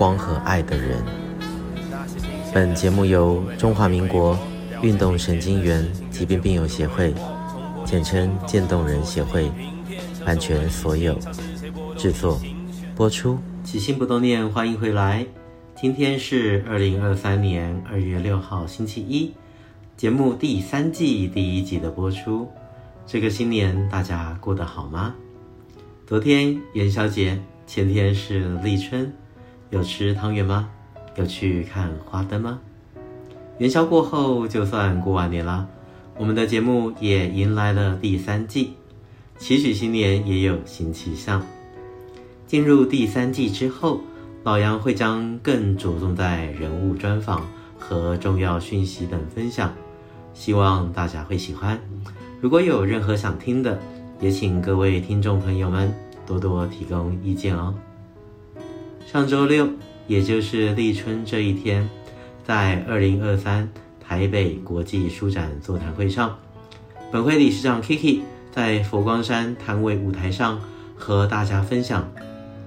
光和爱的人。本节目由中华民国运动神经元疾病病友协会，简称渐冻人协会，版权所有，制作播出。起心不冻念，欢迎回来。今天是二零二三年二月六号，星期一，节目第三季第一集的播出。这个新年大家过得好吗？昨天元宵节，前天是立春。有吃汤圆吗？有去看花灯吗？元宵过后，就算过完年啦。我们的节目也迎来了第三季，期许新年也有新气象。进入第三季之后，老杨会将更着重在人物专访和重要讯息等分享，希望大家会喜欢。如果有任何想听的，也请各位听众朋友们多多提供意见哦。上周六，也就是立春这一天，在二零二三台北国际书展座谈会上，本会理事长 Kiki 在佛光山摊位舞台上和大家分享《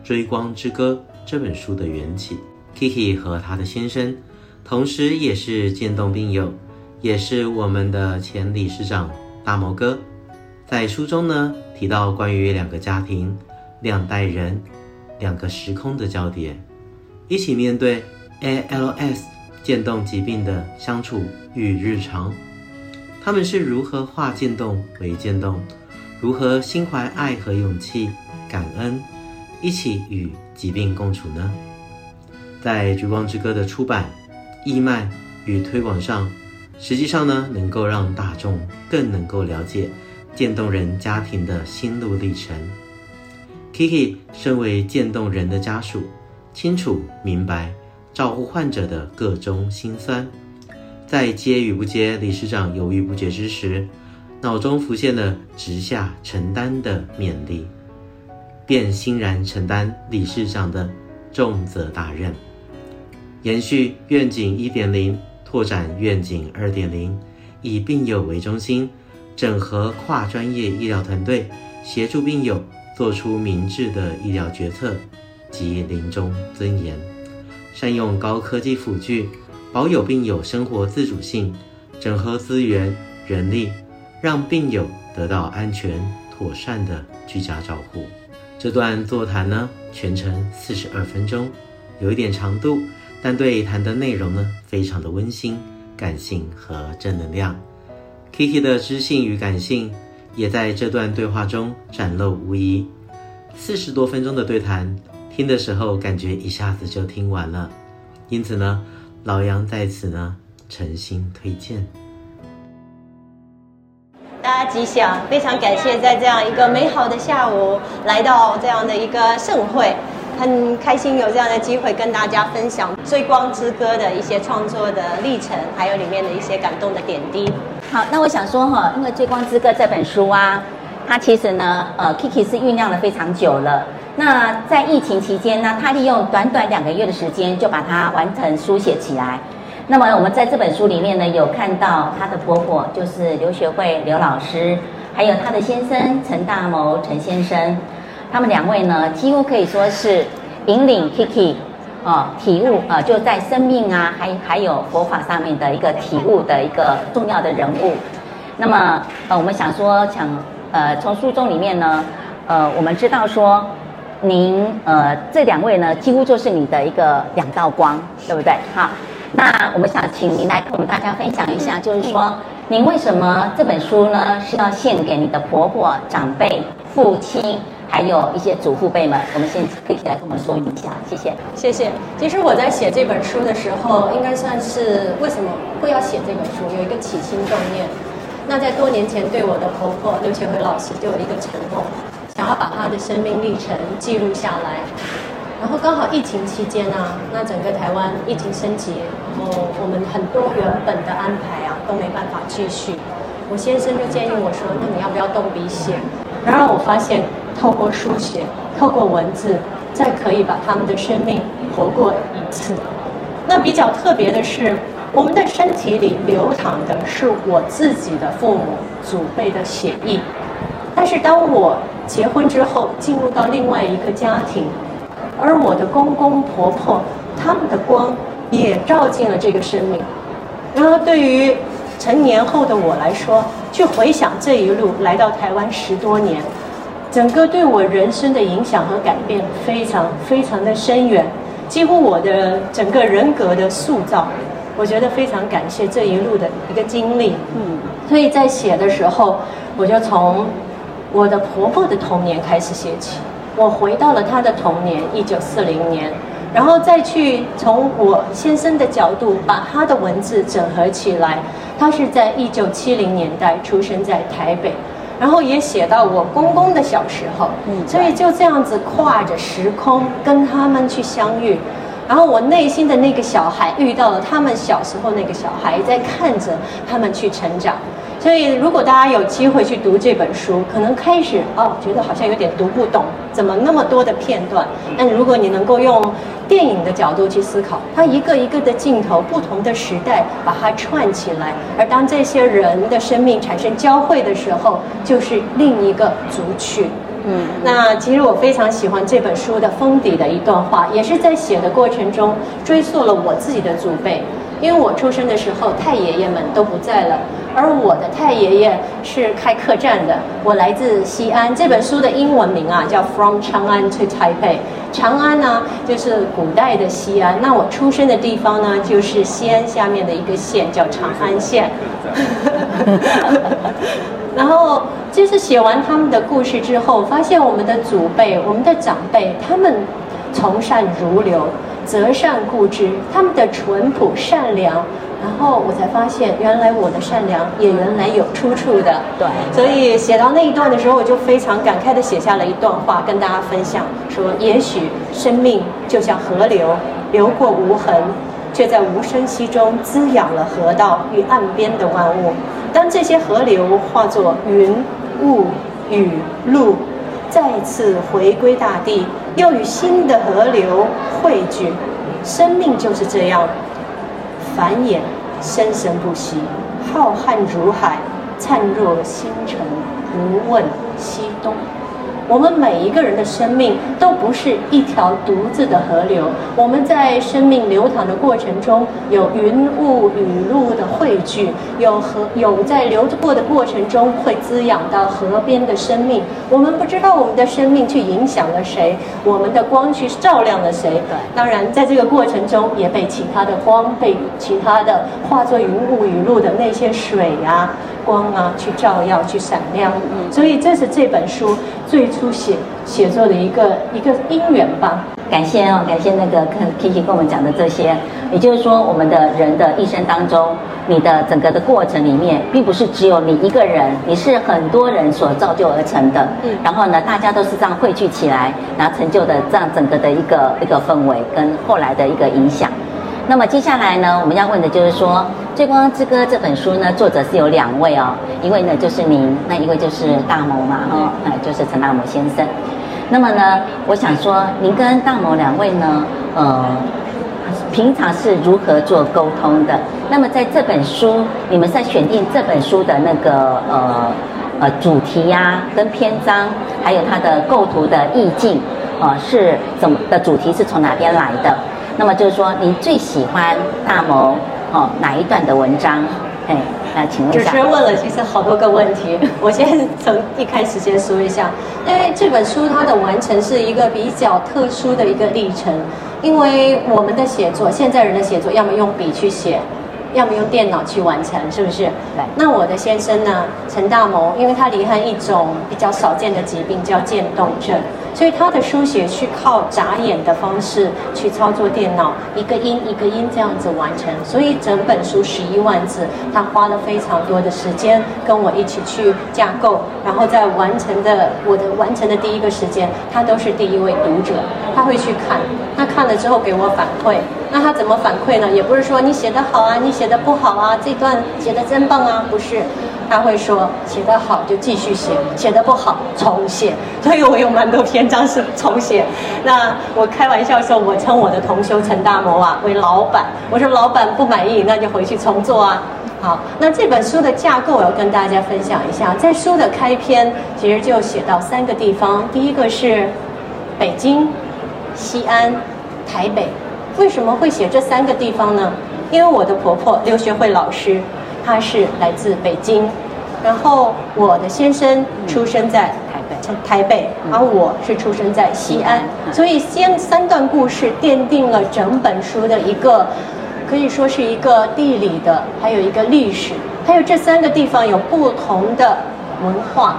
追光之歌》这本书的缘起。Kiki 和他的先生，同时也是渐冻病友，也是我们的前理事长大毛哥，在书中呢提到关于两个家庭、两代人。两个时空的交叠，一起面对 ALS 渐冻疾病的相处与日常。他们是如何化渐冻为渐冻，如何心怀爱和勇气、感恩，一起与疾病共处呢？在《追光之歌》的出版、义卖与推广上，实际上呢，能够让大众更能够了解渐冻人家庭的心路历程。Kiki 身为渐冻人的家属，清楚明白照顾患者的个中辛酸，在接与不接理事长犹豫不决之时，脑中浮现了直下承担的勉励，便欣然承担理事长的重责大任，延续愿景一点零，拓展愿景二点零，以病友为中心，整合跨专业医疗团队，协助病友。做出明智的医疗决策及临终尊严，善用高科技辅具，保有病友生活自主性，整合资源人力，让病友得到安全妥善的居家照护。这段座谈呢，全程四十二分钟，有一点长度，但对谈的内容呢，非常的温馨、感性和正能量。Kiki 的知性与感性。也在这段对话中展露无遗。四十多分钟的对谈，听的时候感觉一下子就听完了。因此呢，老杨在此呢诚心推荐。大家吉祥，非常感谢在这样一个美好的下午来到这样的一个盛会，很开心有这样的机会跟大家分享《追光之歌》的一些创作的历程，还有里面的一些感动的点滴。好，那我想说哈，因为《追光之歌》这本书啊，它其实呢，呃，Kiki 是酝酿了非常久了。那在疫情期间呢，他利用短短两个月的时间就把它完成书写起来。那么我们在这本书里面呢，有看到她的婆婆就是刘学慧刘老师，还有她的先生陈大谋陈先生，他们两位呢，几乎可以说是引领 Kiki。哦，体悟啊、呃，就在生命啊，还还有佛法上面的一个体悟的一个重要的人物。那么，呃，我们想说，想呃，从书中里面呢，呃，我们知道说，您呃这两位呢，几乎就是你的一个两道光，对不对？好，那我们想请您来跟我们大家分享一下，就是说，您为什么这本书呢是要献给你的婆婆、长辈、父亲？还有一些祖父辈们，我们先可以来跟我们说一下，谢谢，谢谢。其实我在写这本书的时候，应该算是为什么会要写这本书，有一个起心动念。那在多年前，对我的婆婆刘学辉老师就有一个承诺，想要把她的生命历程记录下来。然后刚好疫情期间啊，那整个台湾疫情升级，然后我们很多原本的安排啊都没办法继续。我先生就建议我说：“那你要不要动笔写？”然而我发现，透过书写，透过文字，再可以把他们的生命活过一次。那比较特别的是，我们的身体里流淌的是我自己的父母祖辈的血液。但是当我结婚之后，进入到另外一个家庭，而我的公公婆婆他们的光也照进了这个生命。然后对于成年后的我来说，去回想这一路来到台湾十多年，整个对我人生的影响和改变非常非常的深远。几乎我的整个人格的塑造，我觉得非常感谢这一路的一个经历。嗯，所以在写的时候，我就从我的婆婆的童年开始写起。我回到了她的童年，一九四零年，然后再去从我先生的角度把他的文字整合起来。他是在一九七零年代出生在台北。然后也写到我公公的小时候，嗯，所以就这样子跨着时空跟他们去相遇，然后我内心的那个小孩遇到了他们小时候那个小孩，在看着他们去成长。所以，如果大家有机会去读这本书，可能开始哦，觉得好像有点读不懂，怎么那么多的片段？但如果你能够用电影的角度去思考，它一个一个的镜头，不同的时代，把它串起来，而当这些人的生命产生交汇的时候，就是另一个族群。嗯，那其实我非常喜欢这本书的封底的一段话，也是在写的过程中追溯了我自己的祖辈。因为我出生的时候，太爷爷们都不在了，而我的太爷爷是开客栈的。我来自西安，这本书的英文名啊叫《From 长安 to Taipei》。长安呢，就是古代的西安。那我出生的地方呢，就是西安下面的一个县，叫长安县。然后就是写完他们的故事之后，发现我们的祖辈、我们的长辈，他们从善如流。择善固执，他们的淳朴善良，然后我才发现，原来我的善良也原来有出处的。对，所以写到那一段的时候，我就非常感慨地写下了一段话，跟大家分享，说：也许生命就像河流，流过无痕，却在无声息中滋养了河道与岸边的万物。当这些河流化作云、雾、雨、露。再次回归大地，又与新的河流汇聚，生命就是这样繁衍，生生不息，浩瀚如海，灿若星辰，不问西东。我们每一个人的生命都不是一条独自的河流，我们在生命流淌的过程中，有云雾雨露的汇聚，有河有在流过的过程中会滋养到河边的生命。我们不知道我们的生命去影响了谁，我们的光去照亮了谁。对，当然在这个过程中也被其他的光，被其他的化作云雾雨露的那些水呀、啊。光啊，去照耀，去闪亮。嗯，所以这是这本书最初写写作的一个一个因缘吧。感谢哦，感谢那个跟 Kiki 跟我们讲的这些。也就是说，我们的人的一生当中，你的整个的过程里面，并不是只有你一个人，你是很多人所造就而成的。嗯，然后呢，大家都是这样汇聚起来，然后成就的这样整个的一个一个氛围跟后来的一个影响。那么接下来呢，我们要问的就是说，《追光之歌》这本书呢，作者是有两位哦，一位呢就是您，那一位就是大谋嘛，哦，哎，就是陈大谋先生。那么呢，我想说，您跟大谋两位呢，呃，平常是如何做沟通的？那么在这本书，你们在选定这本书的那个呃呃主题呀、啊，跟篇章，还有它的构图的意境，呃，是怎么的主题是从哪边来的？那么就是说，你最喜欢大谋哦哪一段的文章？哎，那请问一下。主持人问了其实好多个问题，我先从一开始先说一下，因为这本书它的完成是一个比较特殊的一个历程，因为我们的写作，现在人的写作，要么用笔去写，要么用电脑去完成，是不是？对。那我的先生呢，陈大谋，因为他罹患一种比较少见的疾病，叫渐冻症。所以他的书写是靠眨眼的方式去操作电脑，一个音一个音这样子完成。所以整本书十一万字，他花了非常多的时间跟我一起去架构，然后在完成的我的完成的第一个时间，他都是第一位读者，他会去看，他看了之后给我反馈。那他怎么反馈呢？也不是说你写得好啊，你写得不好啊，这段写得真棒啊，不是。他会说写得好就继续写，写得不好重写。所以我有蛮多篇章是重写。那我开玩笑说，我称我的同修陈大谋啊为老板。我说老板不满意，那就回去重做啊。好，那这本书的架构我要跟大家分享一下。在书的开篇，其实就写到三个地方。第一个是北京、西安、台北。为什么会写这三个地方呢？因为我的婆婆刘学慧老师，她是来自北京。然后我的先生出生在台北，台北，而我是出生在西安，所以先三段故事奠定了整本书的一个，可以说是一个地理的，还有一个历史，还有这三个地方有不同的文化、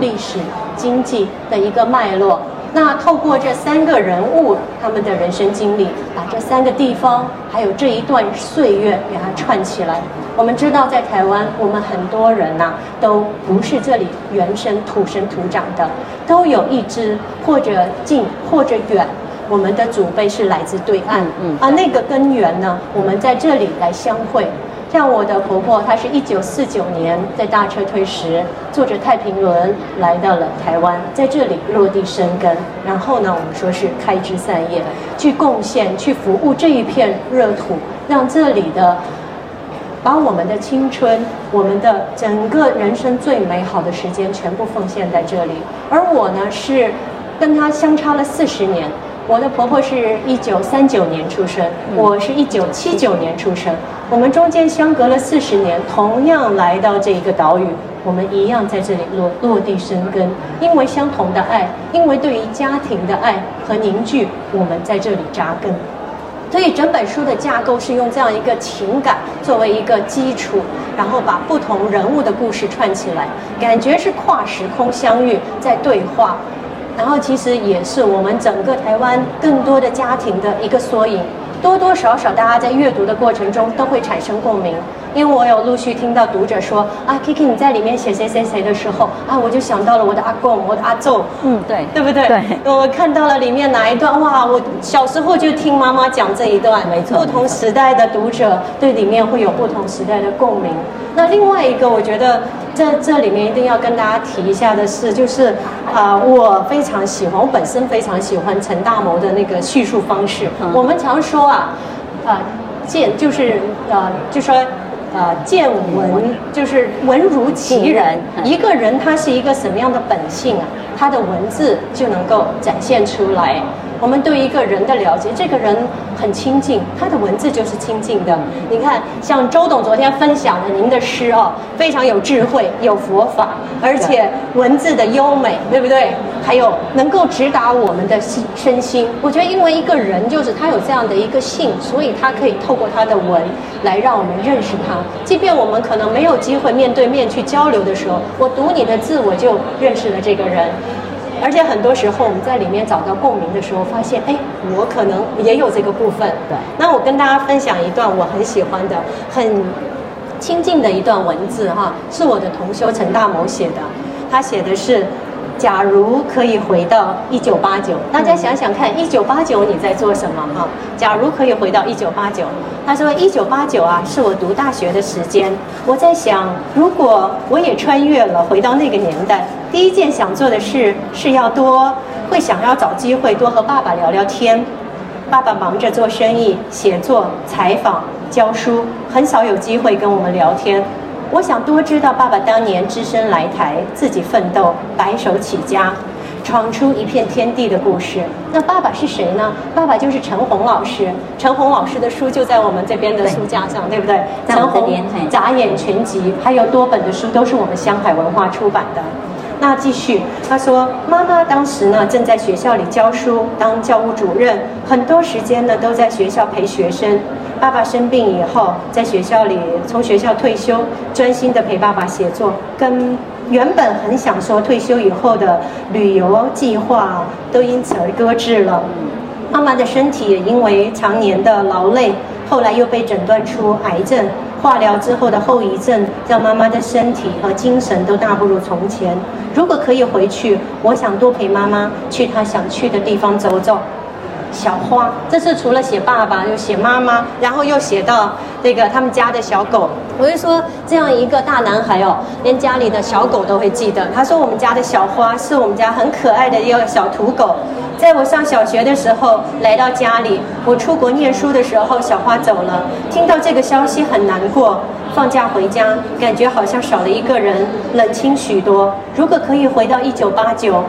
历史、经济的一个脉络。那透过这三个人物他们的人生经历，把这三个地方还有这一段岁月给它串起来。我们知道，在台湾，我们很多人呐、啊，都不是这里原生土生土长的，都有一支或者近或者远，我们的祖辈是来自对岸，嗯，而那个根源呢，我们在这里来相会。像我的婆婆，她是一九四九年在大车推时坐着太平轮来到了台湾，在这里落地生根，然后呢，我们说是开枝散叶，去贡献、去服务这一片热土，让这里的把我们的青春、我们的整个人生最美好的时间全部奉献在这里。而我呢，是跟她相差了四十年。我的婆婆是一九三九年出生，我是一九七九年出生，我们中间相隔了四十年，同样来到这一个岛屿，我们一样在这里落落地生根，因为相同的爱，因为对于家庭的爱和凝聚，我们在这里扎根。所以整本书的架构是用这样一个情感作为一个基础，然后把不同人物的故事串起来，感觉是跨时空相遇，在对话。然后其实也是我们整个台湾更多的家庭的一个缩影，多多少少大家在阅读的过程中都会产生共鸣。因为我有陆续听到读者说啊，Kiki 你在里面写谁谁谁的时候啊，我就想到了我的阿公，我的阿祖，嗯，对，对不对？对，我看到了里面哪一段哇，我小时候就听妈妈讲这一段，没错。不同时代的读者对里面会有不同时代的共鸣。那另外一个，我觉得在这里面一定要跟大家提一下的是，就是啊、呃，我非常喜欢，我本身非常喜欢陈大谋的那个叙述方式。嗯、我们常说啊，啊、呃，见就是呃，就说。呃，见闻就是闻如其人。一个人他是一个什么样的本性啊？他的文字就能够展现出来。我们对一个人的了解，这个人很亲近，他的文字就是亲近的。你看，像周董昨天分享的您的诗哦，非常有智慧，有佛法，而且文字的优美，对不对？还有能够直达我们的心身心。我觉得，因为一个人就是他有这样的一个性，所以他可以透过他的文来让我们认识他。即便我们可能没有机会面对面去交流的时候，我读你的字，我就认识了这个人。而且很多时候我们在里面找到共鸣的时候，发现，哎，我可能也有这个部分。对。那我跟大家分享一段我很喜欢的、很亲近的一段文字哈，是我的同修陈大谋写的。他写的是：假如可以回到一九八九，大家想想看，一九八九你在做什么哈？假如可以回到一九八九，他说一九八九啊，是我读大学的时间。我在想，如果我也穿越了，回到那个年代。第一件想做的事是要多会想要找机会多和爸爸聊聊天。爸爸忙着做生意、写作、采访、教书，很少有机会跟我们聊天。我想多知道爸爸当年只身来台，自己奋斗，白手起家，闯出一片天地的故事。那爸爸是谁呢？爸爸就是陈红老师。陈红老师的书就在我们这边的书架上，对，对不对？陈红《眨眼全集》还有多本的书都是我们香海文化出版的。那继续，他说妈妈当时呢正在学校里教书，当教务主任，很多时间呢都在学校陪学生。爸爸生病以后，在学校里从学校退休，专心的陪爸爸写作，跟原本很想说退休以后的旅游计划都因此而搁置了。妈妈的身体也因为常年的劳累，后来又被诊断出癌症。化疗之后的后遗症，让妈妈的身体和精神都大不如从前。如果可以回去，我想多陪妈妈去她想去的地方走走。小花，这是除了写爸爸，又写妈妈，然后又写到这个他们家的小狗。我就说，这样一个大男孩哦，连家里的小狗都会记得。他说，我们家的小花是我们家很可爱的一个小土狗。在我上小学的时候来到家里，我出国念书的时候，小花走了。听到这个消息很难过。放假回家，感觉好像少了一个人，冷清许多。如果可以回到一九八九。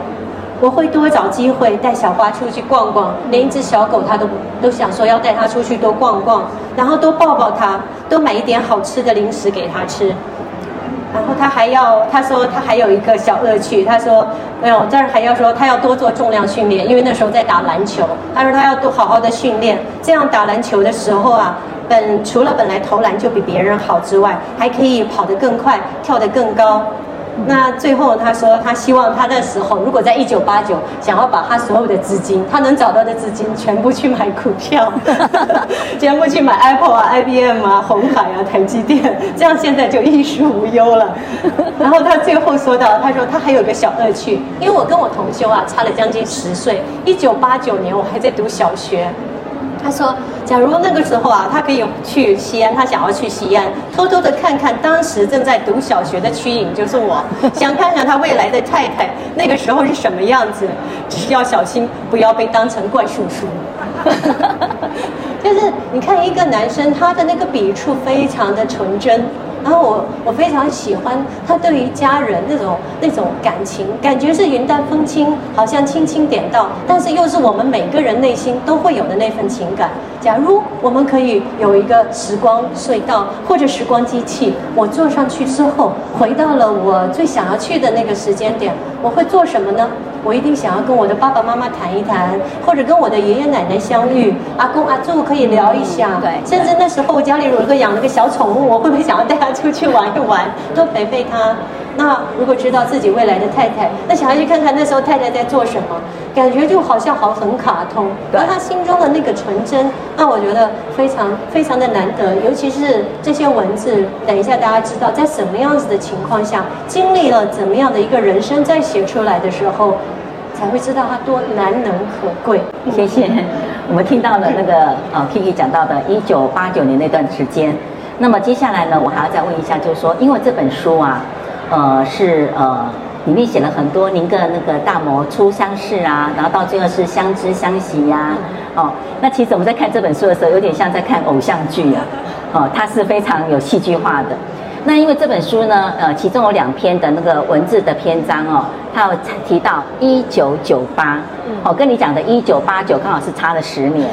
我会多找机会带小花出去逛逛，连一只小狗它都都想说要带它出去多逛逛，然后多抱抱它，多买一点好吃的零食给它吃。然后他还要，他说他还有一个小乐趣，他说没有，这儿还要说他要多做重量训练，因为那时候在打篮球。他说他要多好好的训练，这样打篮球的时候啊，本除了本来投篮就比别人好之外，还可以跑得更快，跳得更高。那最后他说，他希望他那时候如果在一九八九，想要把他所有的资金，他能找到的资金全部去买股票，全部去买 Apple 啊、IBM 啊、红海啊、台积电，这样现在就衣食无忧了。然后他最后说到，他说他还有个小乐趣，因为我跟我同修啊差了将近十岁，一九八九年我还在读小学。他说：“假如那个时候啊，他可以去西安，他想要去西安，偷偷的看看当时正在读小学的曲颖，就是我，想看看他未来的太太那个时候是什么样子，只是要小心不要被当成怪叔叔。”就是你看一个男生，他的那个笔触非常的纯真。然后我我非常喜欢他对于家人那种那种感情，感觉是云淡风轻，好像轻轻点到，但是又是我们每个人内心都会有的那份情感。假如我们可以有一个时光隧道或者时光机器，我坐上去之后，回到了我最想要去的那个时间点，我会做什么呢？我一定想要跟我的爸爸妈妈谈一谈，或者跟我的爷爷奶奶相遇，阿公阿祖可以聊一下。对，甚至那时候我家里如果养了个小宠物，我会不会想要带它出去玩一玩，多陪陪它？那如果知道自己未来的太太，那想要去看看那时候太太在做什么，感觉就好像好很卡通。而他心中的那个纯真，那我觉得非常非常的难得。尤其是这些文字，等一下大家知道在什么样子的情况下，经历了怎么样的一个人生，在写出来的时候，才会知道它多难能可贵。谢谢。我们听到了那个呃，Kiki 讲到的一九八九年那段时间。那么接下来呢，我还要再问一下，就是说，因为这本书啊。呃，是呃，里面写了很多您跟那个大摩初相识啊，然后到最后是相知相惜呀、啊，哦，那其实我们在看这本书的时候，有点像在看偶像剧啊，哦，它是非常有戏剧化的。那因为这本书呢，呃，其中有两篇的那个文字的篇章哦，它有提到一九九八，哦，跟你讲的一九八九刚好是差了十年。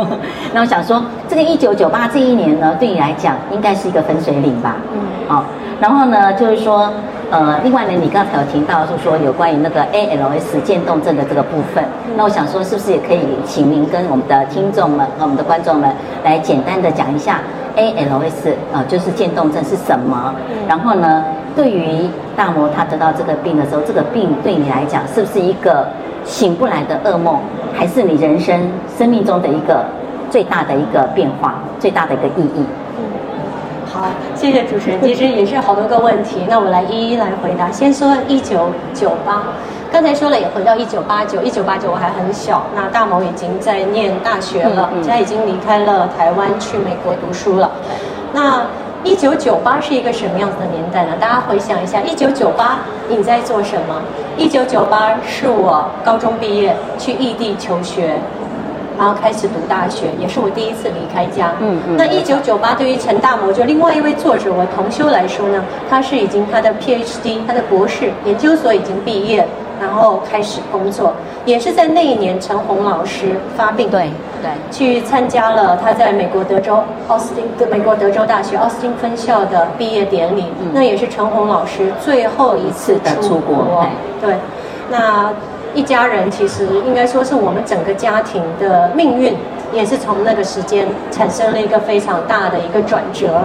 那我想说，这个一九九八这一年呢，对你来讲应该是一个分水岭吧？嗯，哦。然后呢，就是说，呃，另外呢，你刚才有提到，就是说有关于那个 ALS 渐冻症的这个部分。那我想说，是不是也可以请您跟我们的听众们和我们的观众们来简单的讲一下 ALS，呃，就是渐冻症是什么？然后呢，对于大魔他得到这个病的时候，这个病对你来讲是不是一个醒不来的噩梦，还是你人生生命中的一个最大的一个变化，最大的一个意义？好，谢谢主持人。其实也是好多个问题，那我来一一来回答。先说一九九八，刚才说了，也回到一九八九。一九八九我还很小，那大毛已经在念大学了，现在已经离开了台湾去美国读书了。那一九九八是一个什么样子的年代呢？大家回想一下，一九九八你在做什么？一九九八是我高中毕业去异地求学。然后开始读大学，也是我第一次离开家。嗯嗯。那一九九八对于陈大摩，就另外一位作者，我同修来说呢，他是已经他的 PhD，他的博士研究所已经毕业，然后开始工作。也是在那一年，陈红老师发病，对对，去参加了他在美国德州奥斯汀的美国德州大学奥斯汀分校的毕业典礼。嗯、那也是陈红老师最后一次的出国。对，那一家人其实应该说是我们整个家庭的命运，也是从那个时间产生了一个非常大的一个转折。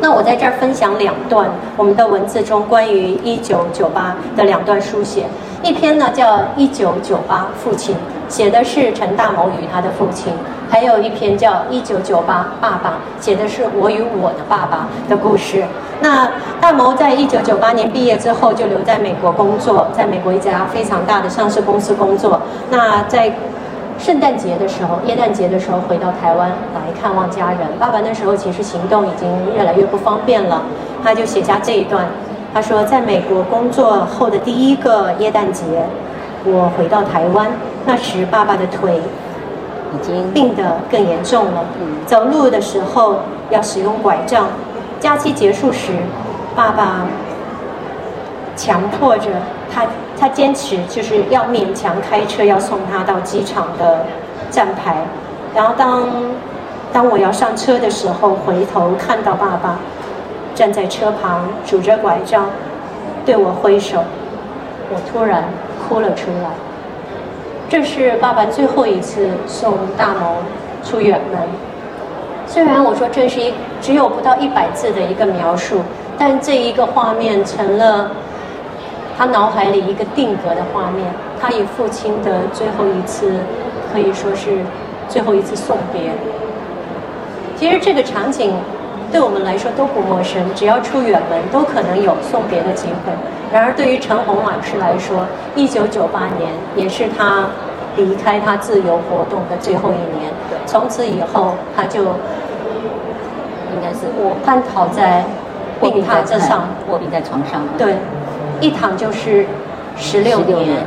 那我在这儿分享两段我们的文字中关于一九九八的两段书写。一篇呢叫《一九九八父亲》，写的是陈大谋与他的父亲；还有一篇叫《一九九八爸爸》，写的是我与我的爸爸的故事。那大谋在一九九八年毕业之后就留在美国工作，在美国一家非常大的上市公司工作。那在圣诞节的时候，耶诞节的时候回到台湾来看望家人。爸爸那时候其实行动已经越来越不方便了，他就写下这一段。他说，在美国工作后的第一个耶诞节，我回到台湾，那时爸爸的腿已经病得更严重了，走路的时候要使用拐杖。假期结束时，爸爸强迫着他，他坚持就是要勉强开车要送他到机场的站牌。然后当当我要上车的时候，回头看到爸爸。站在车旁，拄着拐杖，对我挥手，我突然哭了出来。这是爸爸最后一次送大谋出远门。虽然我说这是一只有不到一百字的一个描述，但这一个画面成了他脑海里一个定格的画面。他与父亲的最后一次，可以说是最后一次送别。其实这个场景。对我们来说都不陌生，只要出远门都可能有送别的机会。然而，对于陈红老师来说，一九九八年也是他离开他自由活动的最后一年。从此以后，他就应该是卧瘫倒在病榻之上，卧病在床上。对，一躺就是十六年，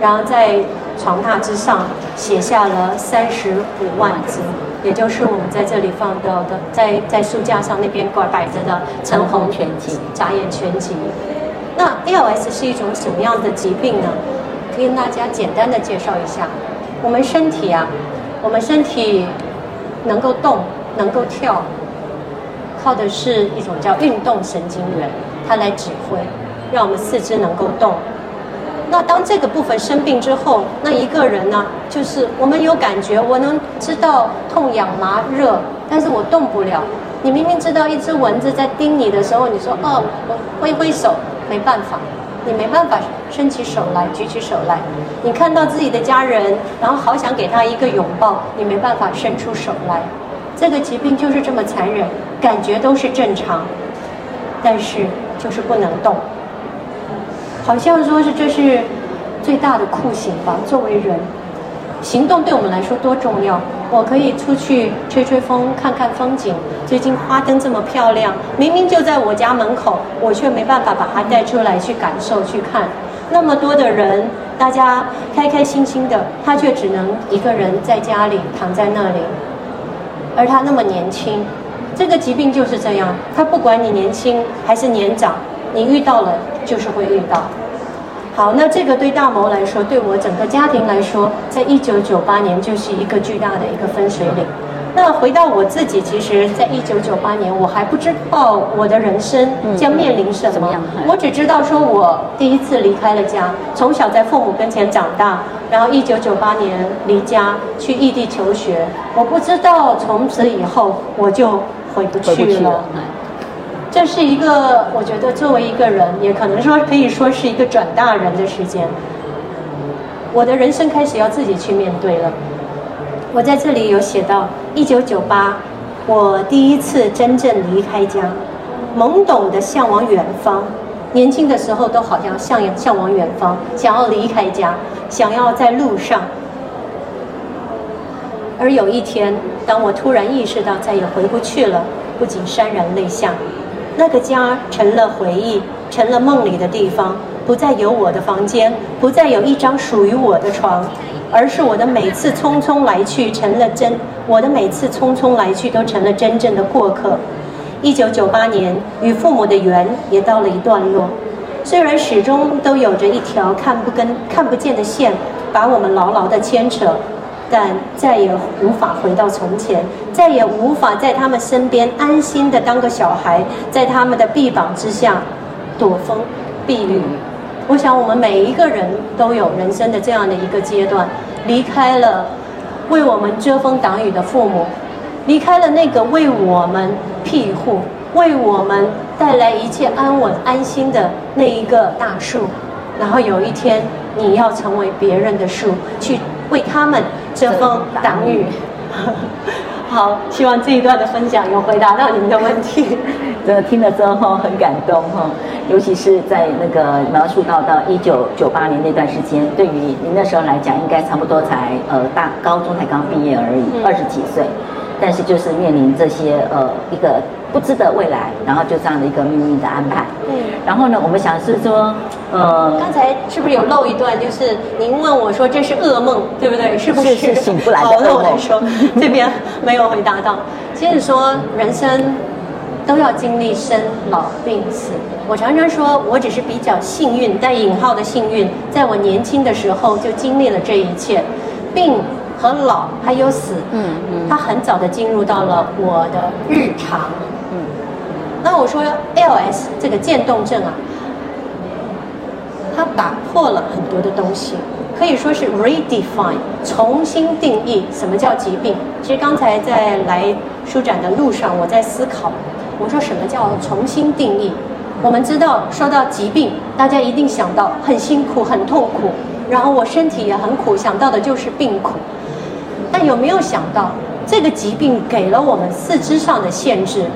然后在床榻之上写下了三十五万字。也就是我们在这里放到的，在在书架上那边挂摆着的《陈红全集》眨眼全集。那 ALS 是一种什么样的疾病呢？可以跟大家简单的介绍一下。我们身体啊，我们身体能够动，能够跳，靠的是一种叫运动神经元，它来指挥，让我们四肢能够动。那当这个部分生病之后，那一个人呢，就是我们有感觉，我能知道痛、痒、麻、热，但是我动不了。你明明知道一只蚊子在叮你的时候，你说哦，我挥挥手，没办法，你没办法伸起手来，举起手来。你看到自己的家人，然后好想给他一个拥抱，你没办法伸出手来。这个疾病就是这么残忍，感觉都是正常，但是就是不能动。好像说是这是最大的酷刑吧。作为人，行动对我们来说多重要。我可以出去吹吹风，看看风景。最近花灯这么漂亮，明明就在我家门口，我却没办法把它带出来去感受、去看。那么多的人，大家开开心心的，他却只能一个人在家里躺在那里。而他那么年轻，这个疾病就是这样。他不管你年轻还是年长。你遇到了，就是会遇到。好，那这个对大谋来说，对我整个家庭来说，在一九九八年就是一个巨大的一个分水岭。那回到我自己，其实，在一九九八年，我还不知道我的人生将面临什么。我只知道说，我第一次离开了家，从小在父母跟前长大，然后一九九八年离家去异地求学。我不知道从此以后我就回不去了。这是一个，我觉得作为一个人，也可能说可以说是一个转大人的时间。我的人生开始要自己去面对了。我在这里有写到，一九九八，我第一次真正离开家，懵懂的向往远方。年轻的时候都好像向向往远方，想要离开家，想要在路上。而有一天，当我突然意识到再也回不去了，不禁潸然泪下。那个家成了回忆，成了梦里的地方，不再有我的房间，不再有一张属于我的床，而是我的每次匆匆来去成了真，我的每次匆匆来去都成了真正的过客。一九九八年与父母的缘也到了一段落，虽然始终都有着一条看不跟看不见的线，把我们牢牢的牵扯，但再也无法回到从前，再也无法在他们身边安心的当个小孩，在他们的臂膀之下躲风避雨。我想，我们每一个人都有人生的这样的一个阶段，离开了为我们遮风挡雨的父母，离开了那个为我们庇护。为我们带来一切安稳安心的那一个大树，然后有一天你要成为别人的树，去为他们遮风挡雨。好，希望这一段的分享有回答到您的问题。这听了之后很感动哈，尤其是在那个描述到到一九九八年那段时间，对于您那时候来讲，应该差不多才呃大高中才刚毕业而已，二十几岁。但是就是面临这些呃一个不知的未来，然后就这样的一个命运的安排。嗯，然后呢，我们想是说，呃，刚才是不是有漏一段？就是您问我说这是噩梦，对不对？是不是？醒不来的噩梦。好，那我来说，这边没有回答到。其实说人生都要经历生老病死。我常常说我只是比较幸运，带引号的幸运，在我年轻的时候就经历了这一切，病。和老还有死，嗯嗯，他很早的进入到了我的日常，嗯，那我说，L S 这个渐冻症啊，它打破了很多的东西，可以说是 redefine 重新定义什么叫疾病。其实刚才在来书展的路上，我在思考，我说什么叫重新定义？我们知道说到疾病，大家一定想到很辛苦、很痛苦，然后我身体也很苦，想到的就是病苦。但有没有想到，这个疾病给了我们四肢上的限制？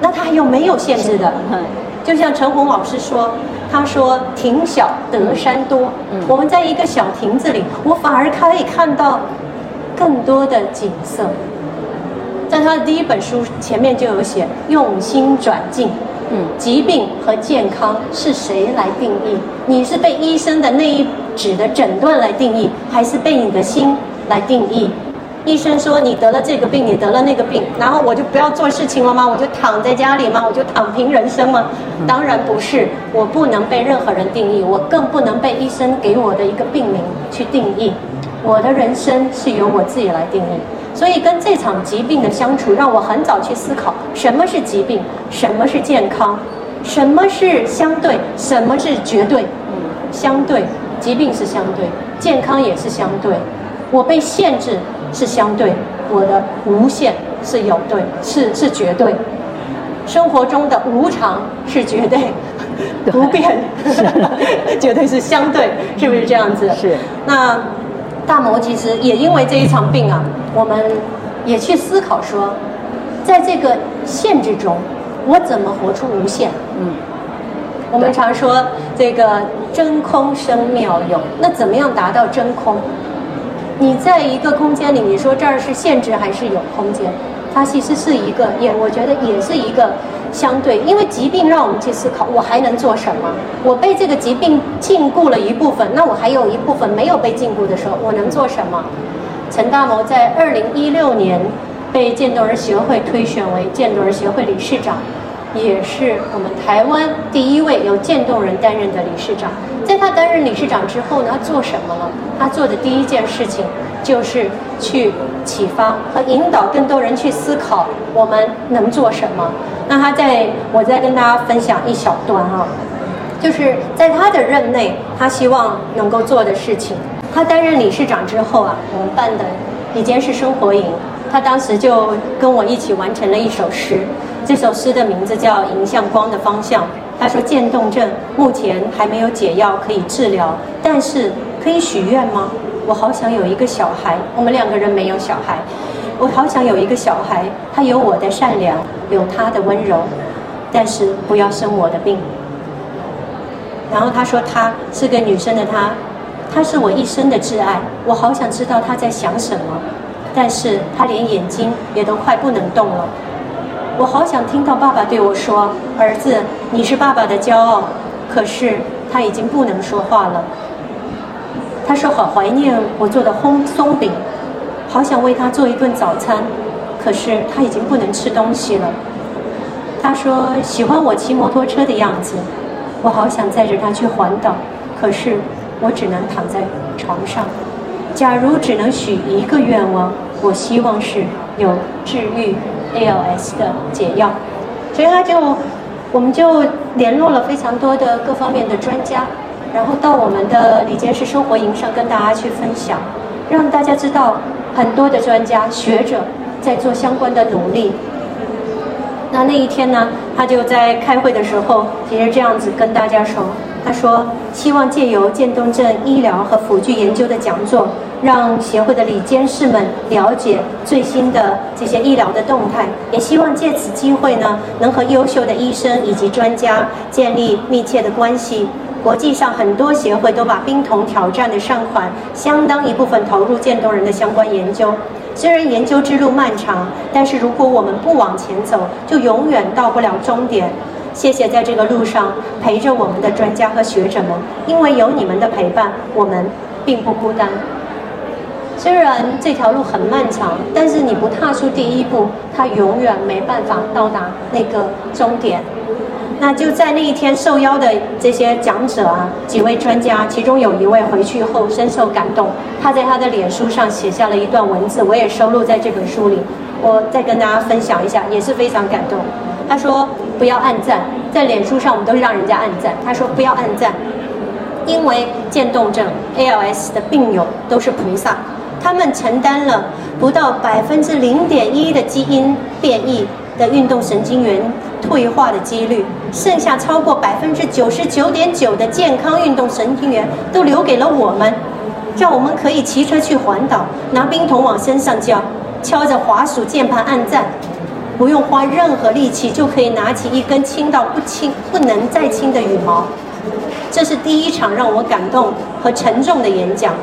那它还有没有限制的？就像陈红老师说，他说“亭小得山多”，我们在一个小亭子里，我反而可以看到更多的景色。在他的第一本书前面就有写“用心转境”，嗯，疾病和健康是谁来定义？你是被医生的那一纸的诊断来定义，还是被你的心来定义？医生说你得了这个病，你得了那个病，然后我就不要做事情了吗？我就躺在家里吗？我就躺平人生吗？当然不是，我不能被任何人定义，我更不能被医生给我的一个病名去定义。我的人生是由我自己来定义，所以跟这场疾病的相处，让我很早去思考什么是疾病，什么是健康，什么是相对，什么是绝对。嗯，相对，疾病是相对，健康也是相对。我被限制。是相对，我的无限是有对，是是绝对。生活中的无常是绝对，不变是 绝对是相对，是不是这样子？是。那大魔其实也因为这一场病啊，我们也去思考说，在这个限制中，我怎么活出无限？嗯。我们常说这个真空生妙用，那怎么样达到真空？你在一个空间里，你说这儿是限制还是有空间？它其实是一个，也我觉得也是一个相对，因为疾病让我们去思考，我还能做什么？我被这个疾病禁锢了一部分，那我还有一部分没有被禁锢的时候，我能做什么？陈大谋在二零一六年被渐冻人协会推选为渐冻人协会理事长。也是我们台湾第一位由渐冻人担任的理事长。在他担任理事长之后呢，他做什么了？他做的第一件事情就是去启发和引导更多人去思考我们能做什么。那他在我再跟大家分享一小段啊，就是在他的任内，他希望能够做的事情。他担任理事长之后啊，我们办的一件是生活营，他当时就跟我一起完成了一首诗。这首诗的名字叫《迎向光的方向》。他说：“渐冻症目前还没有解药可以治疗，但是可以许愿吗？我好想有一个小孩。我们两个人没有小孩，我好想有一个小孩，他有我的善良，有他的温柔，但是不要生我的病。”然后他说：“他是个女生的他，他是我一生的挚爱。我好想知道他在想什么，但是他连眼睛也都快不能动了。”我好想听到爸爸对我说：“儿子，你是爸爸的骄傲。”可是他已经不能说话了。他说：“好怀念我做的烘松饼，好想为他做一顿早餐。”可是他已经不能吃东西了。他说：“喜欢我骑摩托车的样子。”我好想载着他去环岛，可是我只能躺在床上。假如只能许一个愿望，我希望是有治愈 ALS 的解药。所以他就，我们就联络了非常多的各方面的专家，然后到我们的李监事生活营上跟大家去分享，让大家知道很多的专家学者在做相关的努力。那那一天呢，他就在开会的时候，其实这样子跟大家说，他说希望借由渐冻症医疗和辅具研究的讲座。让协会的理监事们了解最新的这些医疗的动态，也希望借此机会呢，能和优秀的医生以及专家建立密切的关系。国际上很多协会都把冰桶挑战的善款相当一部分投入渐冻人的相关研究。虽然研究之路漫长，但是如果我们不往前走，就永远到不了终点。谢谢在这个路上陪着我们的专家和学者们，因为有你们的陪伴，我们并不孤单。虽然这条路很漫长，但是你不踏出第一步，它永远没办法到达那个终点。那就在那一天受邀的这些讲者啊，几位专家，其中有一位回去后深受感动，他在他的脸书上写下了一段文字，我也收录在这本书里，我再跟大家分享一下，也是非常感动。他说：“不要暗赞，在脸书上我们都是让人家暗赞。”他说：“不要暗赞，因为渐冻症 ALS 的病友都是菩萨。”他们承担了不到百分之零点一的基因变异的运动神经元退化的几率，剩下超过百分之九十九点九的健康运动神经元都留给了我们，让我们可以骑车去环岛，拿冰桶往身上浇，敲着滑鼠键盘按赞，不用花任何力气就可以拿起一根轻到不轻不能再轻的羽毛。这是第一场让我感动和沉重的演讲。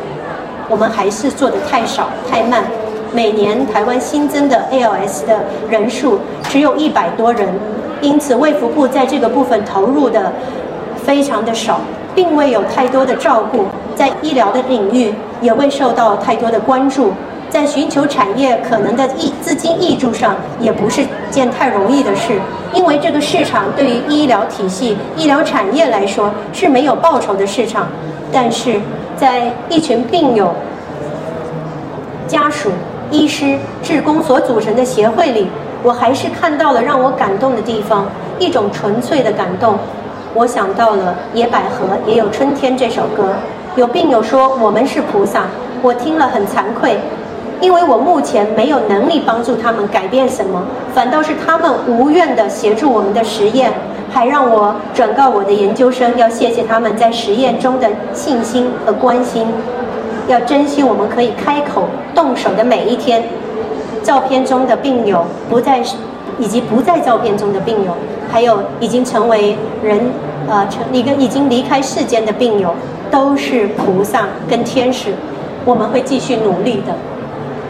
我们还是做得太少太慢，每年台湾新增的 ALS 的人数只有一百多人，因此卫福部在这个部分投入的非常的少，并未有太多的照顾，在医疗的领域也未受到太多的关注，在寻求产业可能的挹资金挹注上也不是件太容易的事，因为这个市场对于医疗体系、医疗产业来说是没有报酬的市场，但是。在一群病友、家属、医师、志工所组成的协会里，我还是看到了让我感动的地方，一种纯粹的感动。我想到了《野百合也有春天》这首歌。有病友说我们是菩萨，我听了很惭愧，因为我目前没有能力帮助他们改变什么，反倒是他们无怨地协助我们的实验。还让我转告我的研究生，要谢谢他们在实验中的信心和关心，要珍惜我们可以开口动手的每一天。照片中的病友不再是，以及不在照片中的病友，还有已经成为人，呃，成一个已经离开世间的病友，都是菩萨跟天使。我们会继续努力的。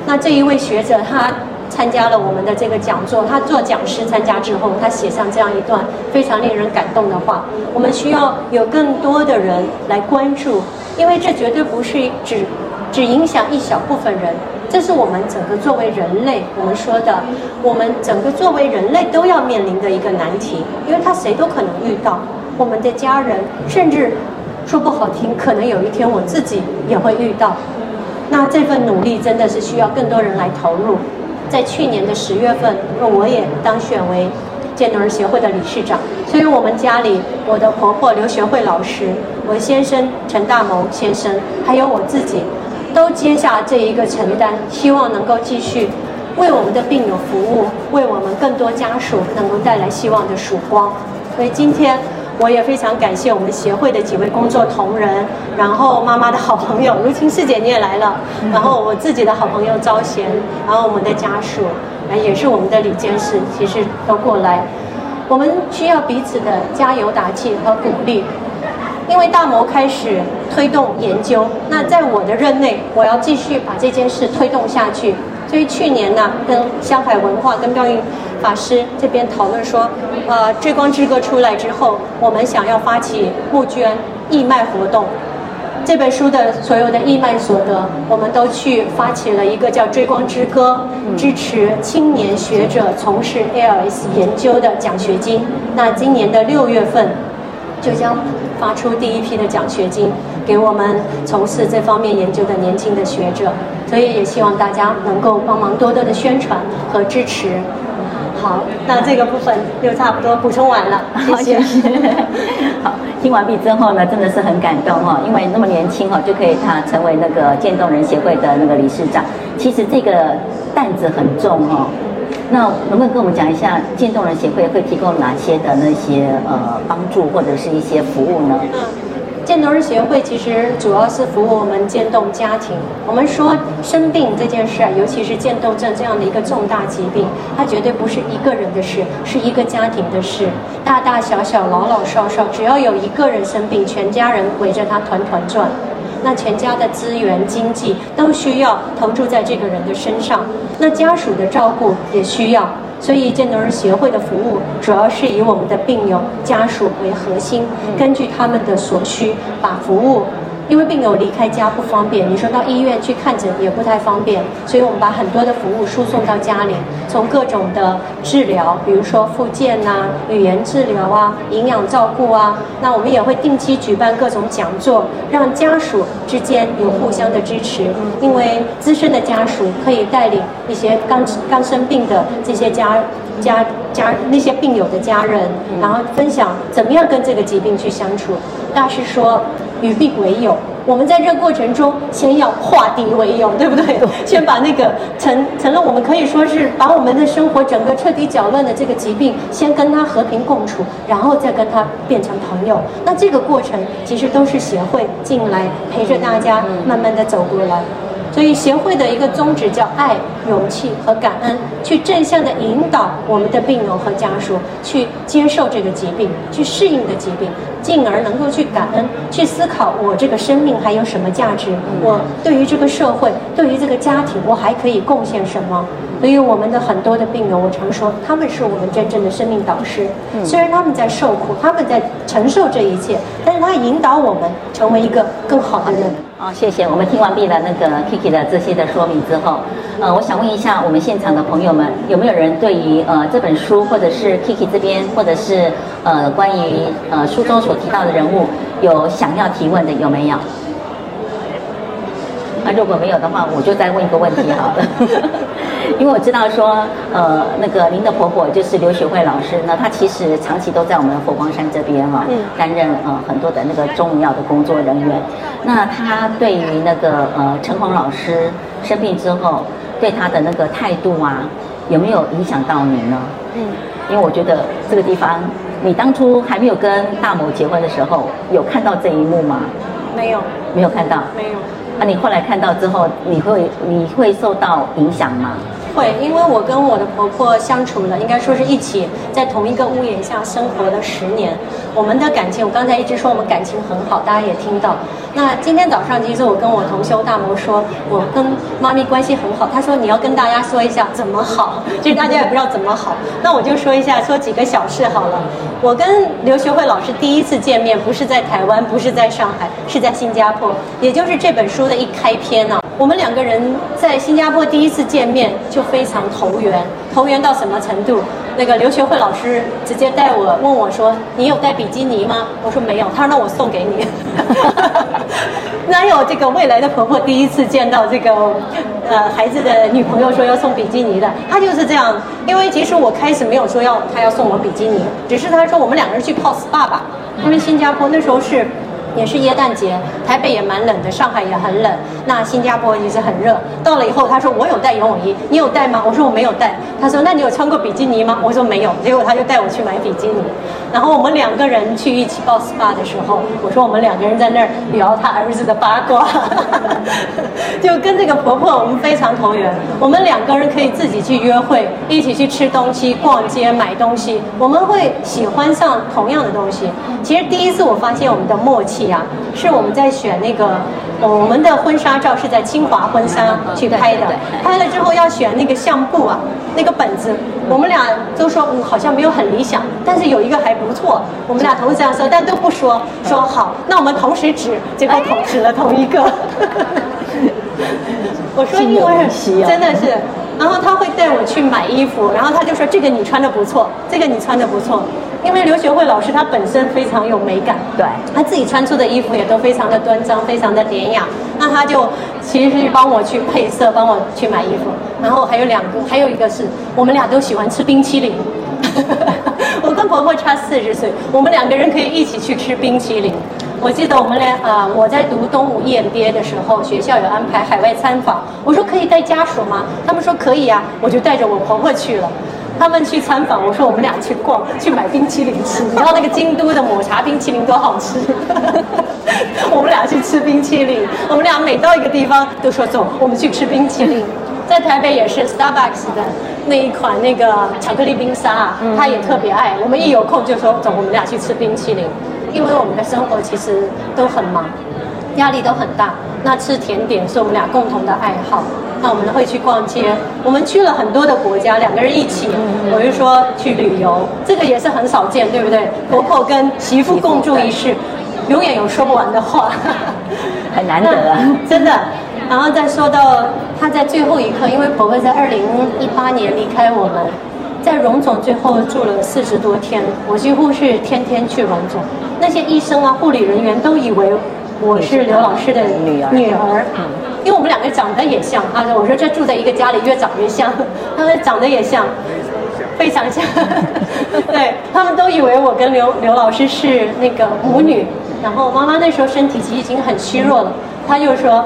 那这一位学者他。参加了我们的这个讲座，他做讲师参加之后，他写上这样一段非常令人感动的话：我们需要有更多的人来关注，因为这绝对不是只只影响一小部分人，这是我们整个作为人类，我们说的，我们整个作为人类都要面临的一个难题，因为他谁都可能遇到，我们的家人，甚至说不好听，可能有一天我自己也会遇到。那这份努力真的是需要更多人来投入。在去年的十月份，我也当选为渐冻人协会的理事长，所以我们家里，我的婆婆刘学慧老师，我先生陈大谋先生，还有我自己，都接下这一个承担，希望能够继续为我们的病友服务，为我们更多家属能够带来希望的曙光。所以今天。我也非常感谢我们协会的几位工作同仁，然后妈妈的好朋友如晴师姐你也来了，然后我自己的好朋友昭贤，然后我们的家属，也是我们的理监事，其实都过来。我们需要彼此的加油打气和鼓励，因为大摩开始推动研究，那在我的任内，我要继续把这件事推动下去。所以去年呢，跟香海文化、跟妙云法师这边讨论说，呃，《追光之歌》出来之后，我们想要发起募捐义卖活动。这本书的所有的义卖所得，我们都去发起了一个叫“追光之歌”，支持青年学者从事 ALS 研究的奖学金。那今年的六月份，就将发出第一批的奖学金给我们从事这方面研究的年轻的学者，所以也希望大家能够帮忙多多的宣传和支持。好，那这个部分就差不多补充完了，谢谢。好，听完毕之后呢，真的是很感动哈，因为那么年轻哈就可以他成为那个渐冻人协会的那个理事长，其实这个担子很重哈。那能不能跟我们讲一下，渐冻人协会会提供哪些的那些呃帮助或者是一些服务呢？嗯，渐冻人协会其实主要是服务我们渐冻家庭。我们说生病这件事，尤其是渐冻症这样的一个重大疾病，它绝对不是一个人的事，是一个家庭的事。大大小小、老老少少，只要有一个人生病，全家人围着他团团转。那全家的资源、经济都需要投注在这个人的身上，那家属的照顾也需要，所以健能人协会的服务主要是以我们的病友家属为核心，根据他们的所需，把服务。因为病友离开家不方便，你说到医院去看诊也不太方便，所以我们把很多的服务输送到家里，从各种的治疗，比如说复健呐、语言治疗啊、营养照顾啊，那我们也会定期举办各种讲座，让家属之间有互相的支持。因为资深的家属可以带领一些刚刚生病的这些家家家那些病友的家人，然后分享怎么样跟这个疾病去相处。大师说。与病为友，我们在这个过程中，先要化敌为友，对不对？先把那个成成了我们可以说是把我们的生活整个彻底搅乱的这个疾病，先跟他和平共处，然后再跟他变成朋友。那这个过程其实都是协会进来陪着大家慢慢的走过来。所以协会的一个宗旨叫爱、勇气和感恩，去正向的引导我们的病友和家属去接受这个疾病，去适应的疾病，进而能够去感恩，去思考我这个生命还有什么价值，我对于这个社会，对于这个家庭，我还可以贡献什么。所以我们的很多的病友，我常说他们是我们真正的生命导师。虽然他们在受苦，他们在承受这一切，但是他引导我们成为一个更好的人。好，谢谢。我们听完毕了那个 Kiki 的这些的说明之后，呃，我想问一下我们现场的朋友们，有没有人对于呃这本书，或者是 Kiki 这边，或者是呃关于呃书中所提到的人物，有想要提问的，有没有？啊，如果没有的话，我就再问一个问题好了。因为我知道说，呃，那个您的婆婆就是刘雪慧老师呢，她其实长期都在我们佛光山这边哈、哦，担任呃很多的那个重要的工作人员。那她对于那个呃陈红老师生病之后，对她的那个态度啊，有没有影响到你呢？嗯，因为我觉得这个地方，你当初还没有跟大某结婚的时候，有看到这一幕吗？没有，没有看到，没有。那你后来看到之后，你会你会受到影响吗？会，因为我跟我的婆婆相处了，应该说是一起在同一个屋檐下生活了十年。我们的感情，我刚才一直说我们感情很好，大家也听到。那今天早上，其实我跟我同修大魔说，我跟妈咪关系很好。他说你要跟大家说一下怎么好，其实大家也不知道怎么好。那我就说一下，说几个小事好了。我跟刘学慧老师第一次见面，不是在台湾，不是在上海，是在新加坡，也就是这本书的一开篇呢、我们两个人在新加坡第一次见面就非常投缘，投缘到什么程度？那个刘学慧老师直接带我问我说：“你有带比基尼吗？”我说没有。他说：“那我送给你。” 哪有这个未来的婆婆第一次见到这个呃孩子的女朋友说要送比基尼的？她就是这样。因为其实我开始没有说要他要送我比基尼，只是他说我们两个人去泡 SPA 吧，因为新加坡那时候是。也是耶诞节，台北也蛮冷的，上海也很冷，那新加坡也是很热。到了以后，他说我有带游泳衣，你有带吗？我说我没有带。他说那你有穿过比基尼吗？我说没有。结果他就带我去买比基尼。然后我们两个人去一起泡 SPA 的时候，我说我们两个人在那儿聊他儿子的八卦，就跟这个婆婆我们非常投缘。我们两个人可以自己去约会，一起去吃东西、逛街、买东西，我们会喜欢上同样的东西。其实第一次我发现我们的默契。呀，是我们在选那个，我们的婚纱照是在清华婚纱去拍的，拍了之后要选那个相簿啊，那个本子，我们俩都说嗯好像没有很理想，但是有一个还不错，我们俩同时这样说，但都不说，说好，那我们同时指，结果同指了同一个。我说因为真的是，然后他会带我去买衣服，然后他就说这个你穿的不错，这个你穿的不错。因为刘学慧老师她本身非常有美感，对，她自己穿出的衣服也都非常的端庄，非常的典雅。那她就其实是帮我去配色，帮我去买衣服。然后还有两个，还有一个是我们俩都喜欢吃冰淇淋。我跟婆婆差四十岁，我们两个人可以一起去吃冰淇淋。我记得我们俩啊、呃，我在读东吴 EMBA 的时候，学校有安排海外参访，我说可以带家属吗？他们说可以啊，我就带着我婆婆去了。他们去参访，我说我们俩去逛，去买冰淇淋吃。你知道那个京都的抹茶冰淇淋多好吃？我们俩去吃冰淇淋。我们俩每到一个地方都说走，我们去吃冰淇淋。在台北也是 Starbucks 的那一款那个巧克力冰沙，他也特别爱。我们一有空就说走，我们俩去吃冰淇淋。因为我们的生活其实都很忙，压力都很大。那吃甜点是我们俩共同的爱好。那我们会去逛街，我们去了很多的国家，两个人一起。我就说去旅游，这个也是很少见，对不对？婆婆跟媳妇共住一室，永远有说不完的话，很难得啊，真的。然后再说到她在最后一刻，因为婆婆在二零一八年离开我们，在荣总最后住了四十多天，我几乎是天天去荣总。那些医生啊、护理人员都以为我是刘老师的女儿。女儿。因为我们两个长得也像，他说：“我说这住在一个家里越长越像。”他们长得也像，非常像。对，他们都以为我跟刘刘老师是那个母女。然后妈妈那时候身体其实已经很虚弱了，他就说：“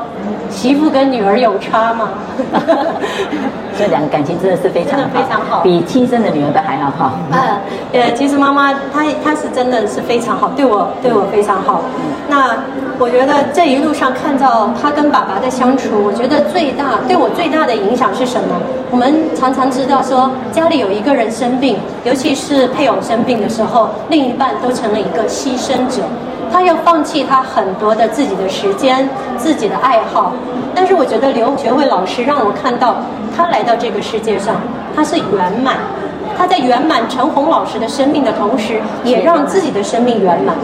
媳妇跟女儿有差吗？” 这两个感情真的是非常好，非常好，比亲生的女儿都还要好。呃，呃，其实妈妈她她是真的是非常好，对我对我非常好。那我觉得这一路上看到她跟爸爸的相处，我觉得最大对我最大的影响是什么？我们常常知道说家里有一个人生病，尤其是配偶生病的时候，另一半都成了一个牺牲者，他要放弃他很多的自己的时间、自己的爱好。但是我觉得刘学慧老师让我看到。他来到这个世界上，他是圆满。他在圆满陈红老师的生命的同时，也让自己的生命圆满。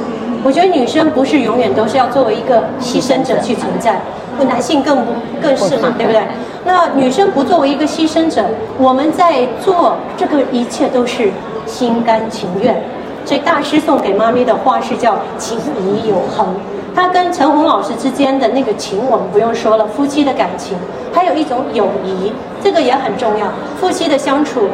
我觉得女生不是永远都是要作为一个牺牲者去存在，不，男性更不更是嘛，对不对？那女生不作为一个牺牲者，我们在做这个一切都是心甘情愿。所以大师送给妈咪的话是叫“情谊永恒”。他跟陈红老师之间的那个情，我们不用说了，夫妻的感情，还有一种友谊，这个也很重要。夫妻的相处，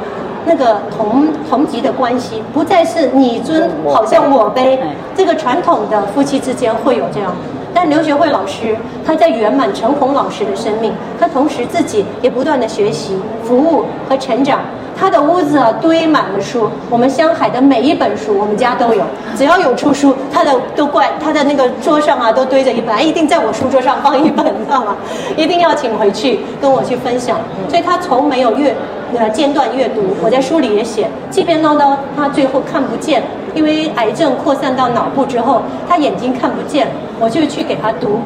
那个同同级的关系，不再是你尊好像我卑，这个传统的夫妻之间会有这样。但刘学慧老师，他在圆满陈红老师的生命，他同时自己也不断的学习、服务和成长。他的屋子啊堆满了书，我们香海的每一本书，我们家都有。只要有出书，他的都怪他的那个桌上啊都堆着一本，一定在我书桌上放一本，你知道吗？一定要请回去跟我去分享。所以他从没有阅呃间断阅读。我在书里也写，即便唠叨他最后看不见，因为癌症扩散到脑部之后，他眼睛看不见，我就去给他读。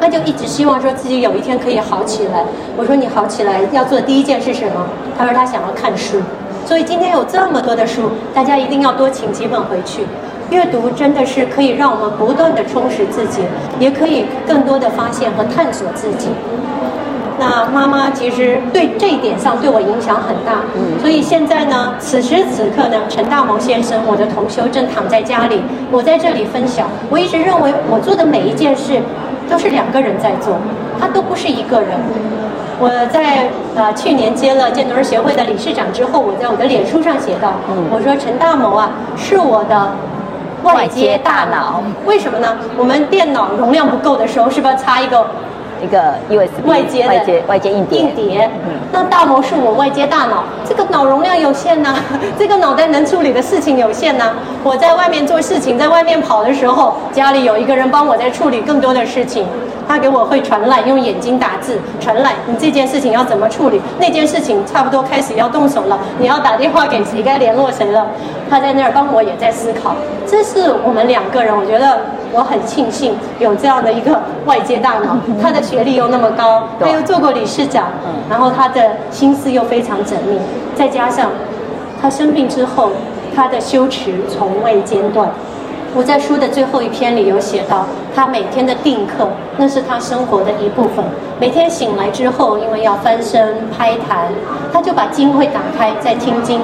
他就一直希望说自己有一天可以好起来。我说你好起来要做第一件事是什么？他说他想要看书。所以今天有这么多的书，大家一定要多请几本回去。阅读真的是可以让我们不断的充实自己，也可以更多的发现和探索自己。那妈妈其实对这一点上对我影响很大。所以现在呢，此时此刻呢，陈大谋先生，我的同修正躺在家里，我在这里分享。我一直认为我做的每一件事。都是两个人在做，他都不是一个人。我在呃去年接了渐冻人协会的理事长之后，我在我的脸书上写道：“我说陈大谋啊，是我的外接大脑。为什么呢？我们电脑容量不够的时候，是不是要插一个？”一个 USB 外接的外接外接硬碟，硬碟。那大魔是我外接大脑，这个脑容量有限呐、啊，这个脑袋能处理的事情有限呐、啊。我在外面做事情，在外面跑的时候，家里有一个人帮我在处理更多的事情。他给我会传来，用眼睛打字传来，你这件事情要怎么处理？那件事情差不多开始要动手了，你要打电话给谁？该联络谁了？他在那儿帮我，也在思考。这是我们两个人，我觉得我很庆幸有这样的一个外界大脑。他的学历又那么高，他又做过理事长，然后他的心思又非常缜密，再加上他生病之后，他的修持从未间断。我在书的最后一篇里有写到，他每天的定课，那是他生活的一部分。每天醒来之后，因为要翻身拍坛，他就把经会打开在听经。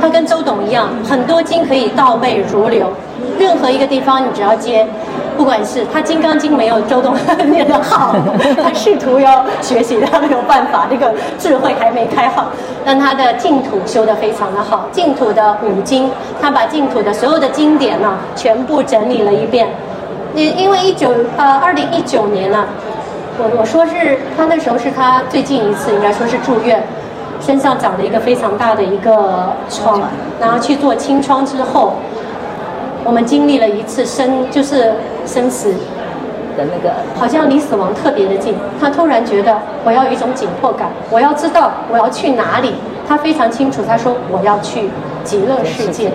他跟周董一样，很多经可以倒背如流，任何一个地方你只要接。不管是他《金刚经》没有周董念得好，他试图要学习，他没有办法，这个智慧还没开好。但他的净土修得非常的好，净土的五经，他把净土的所有的经典呢，全部整理了一遍。因因为一九呃二零一九年呢，我我说是他那时候是他最近一次应该说是住院，身上长了一个非常大的一个疮，然后去做清创之后。我们经历了一次生，就是生死的那个，好像离死亡特别的近。他突然觉得我要有一种紧迫感，我要知道我要去哪里。他非常清楚，他说我要去极乐世界。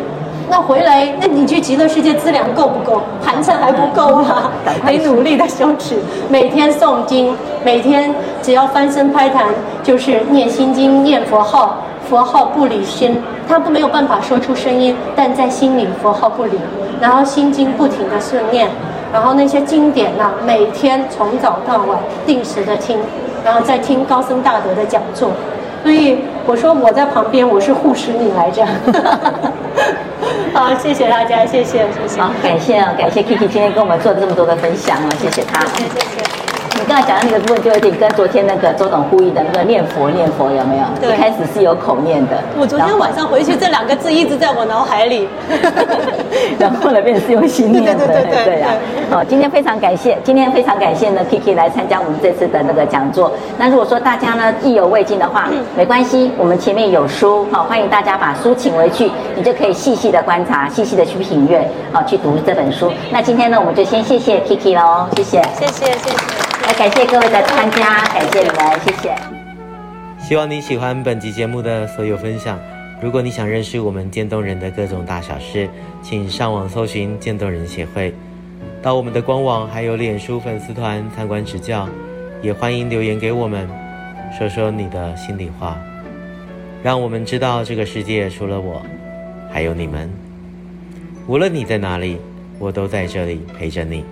那回来，那你去极乐世界资粮够不够？盘缠还不够啊，得努力的修持，每天诵经，每天只要翻身拍坛，就是念心经、念佛号。佛号不离心，他不没有办法说出声音，但在心里佛号不离。然后心经不停的顺念，然后那些经典呢、啊，每天从早到晚定时的听，然后再听高僧大德的讲座。所以我说我在旁边，我是护持你来着。好，谢谢大家，谢谢谢谢。好，感谢啊，感谢 Kiki 今天跟我们做了这么多的分享啊，谢谢他。谢谢。谢谢你刚才讲的那个部分，就有点跟昨天那个周董呼吁的那个念佛念佛有没有？对，一开始是有口念的。我昨天晚上回去，这两个字一直在我脑海里。然后后来变成是用心念的，对对对对啊！好，今天非常感谢，今天非常感谢呢，Kiki 来参加我们这次的那个讲座。那如果说大家呢意犹未尽的话，没关系，我们前面有书，好，欢迎大家把书请回去，你就可以细细的观察，细细的去品阅，好，去读这本书。那今天呢，我们就先谢谢 Kiki 喽，谢谢，谢谢，谢谢。感谢各位的参加，感谢你们，谢谢。希望你喜欢本集节目的所有分享。如果你想认识我们渐冻人的各种大小事，请上网搜寻渐冻人协会，到我们的官网还有脸书粉丝团参观指教。也欢迎留言给我们，说说你的心里话，让我们知道这个世界除了我，还有你们。无论你在哪里，我都在这里陪着你。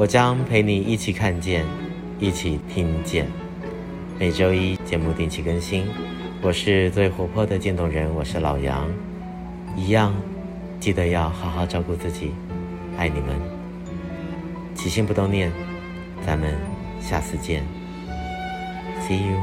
我将陪你一起看见一起听见。每周一节目定期更新。我是最活泼的渐冻人我是老杨。一样记得要好好照顾自己爱你们。起心不动念咱们下次见。See you